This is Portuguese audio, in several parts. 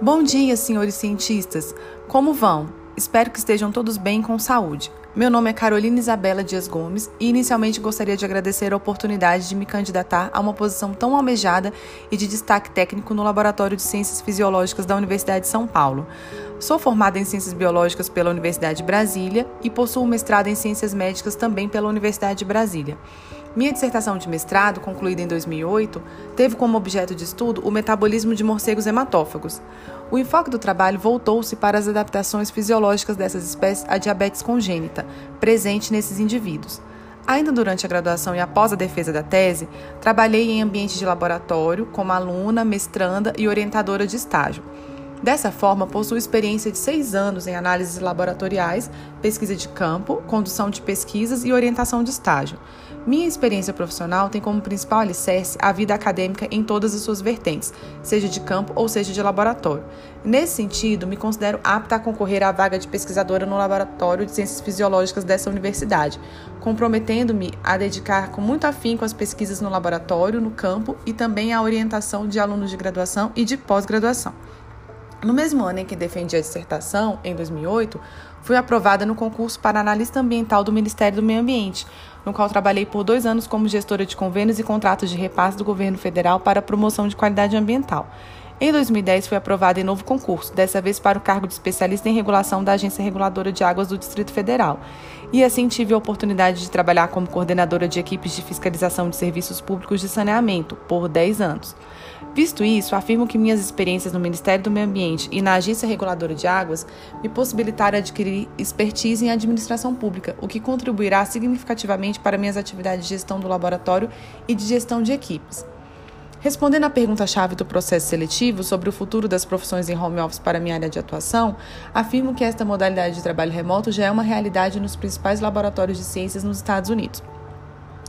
Bom dia, senhores cientistas. Como vão? Espero que estejam todos bem com saúde. Meu nome é Carolina Isabela Dias Gomes e inicialmente gostaria de agradecer a oportunidade de me candidatar a uma posição tão almejada e de destaque técnico no Laboratório de Ciências Fisiológicas da Universidade de São Paulo. Sou formada em Ciências Biológicas pela Universidade de Brasília e possuo mestrado em Ciências Médicas também pela Universidade de Brasília. Minha dissertação de mestrado, concluída em 2008, teve como objeto de estudo o metabolismo de morcegos hematófagos. O enfoque do trabalho voltou-se para as adaptações fisiológicas dessas espécies à diabetes congênita, presente nesses indivíduos. Ainda durante a graduação e após a defesa da tese, trabalhei em ambiente de laboratório como aluna, mestranda e orientadora de estágio. Dessa forma, possuo experiência de seis anos em análises laboratoriais, pesquisa de campo, condução de pesquisas e orientação de estágio. Minha experiência profissional tem como principal alicerce a vida acadêmica em todas as suas vertentes, seja de campo ou seja de laboratório. Nesse sentido, me considero apta a concorrer à vaga de pesquisadora no Laboratório de Ciências Fisiológicas dessa universidade, comprometendo-me a dedicar com muito afinco as pesquisas no laboratório, no campo e também à orientação de alunos de graduação e de pós-graduação. No mesmo ano em que defendi a dissertação, em 2008, fui aprovada no concurso para analista ambiental do Ministério do Meio Ambiente, no qual trabalhei por dois anos como gestora de convênios e contratos de repasse do governo federal para a promoção de qualidade ambiental. Em 2010, fui aprovada em novo concurso, dessa vez para o cargo de especialista em regulação da Agência Reguladora de Águas do Distrito Federal. E assim tive a oportunidade de trabalhar como coordenadora de equipes de fiscalização de serviços públicos de saneamento por 10 anos. Visto isso, afirmo que minhas experiências no Ministério do Meio Ambiente e na Agência Reguladora de Águas me possibilitaram adquirir expertise em administração pública, o que contribuirá significativamente para minhas atividades de gestão do laboratório e de gestão de equipes. Respondendo à pergunta-chave do processo seletivo sobre o futuro das profissões em home office para minha área de atuação, afirmo que esta modalidade de trabalho remoto já é uma realidade nos principais laboratórios de ciências nos Estados Unidos.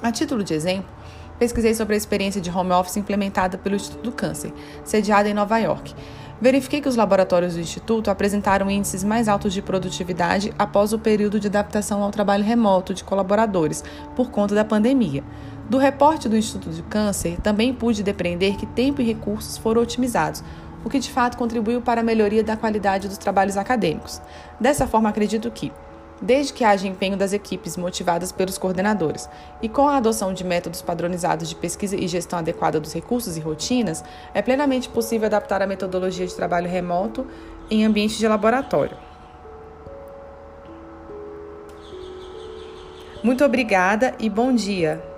A título de exemplo, pesquisei sobre a experiência de home office implementada pelo Instituto do Câncer, sediada em Nova York. Verifiquei que os laboratórios do Instituto apresentaram índices mais altos de produtividade após o período de adaptação ao trabalho remoto de colaboradores, por conta da pandemia. Do reporte do Instituto do Câncer, também pude depreender que tempo e recursos foram otimizados, o que de fato contribuiu para a melhoria da qualidade dos trabalhos acadêmicos. Dessa forma, acredito que desde que haja empenho das equipes motivadas pelos coordenadores. E com a adoção de métodos padronizados de pesquisa e gestão adequada dos recursos e rotinas, é plenamente possível adaptar a metodologia de trabalho remoto em ambiente de laboratório. Muito obrigada e bom dia!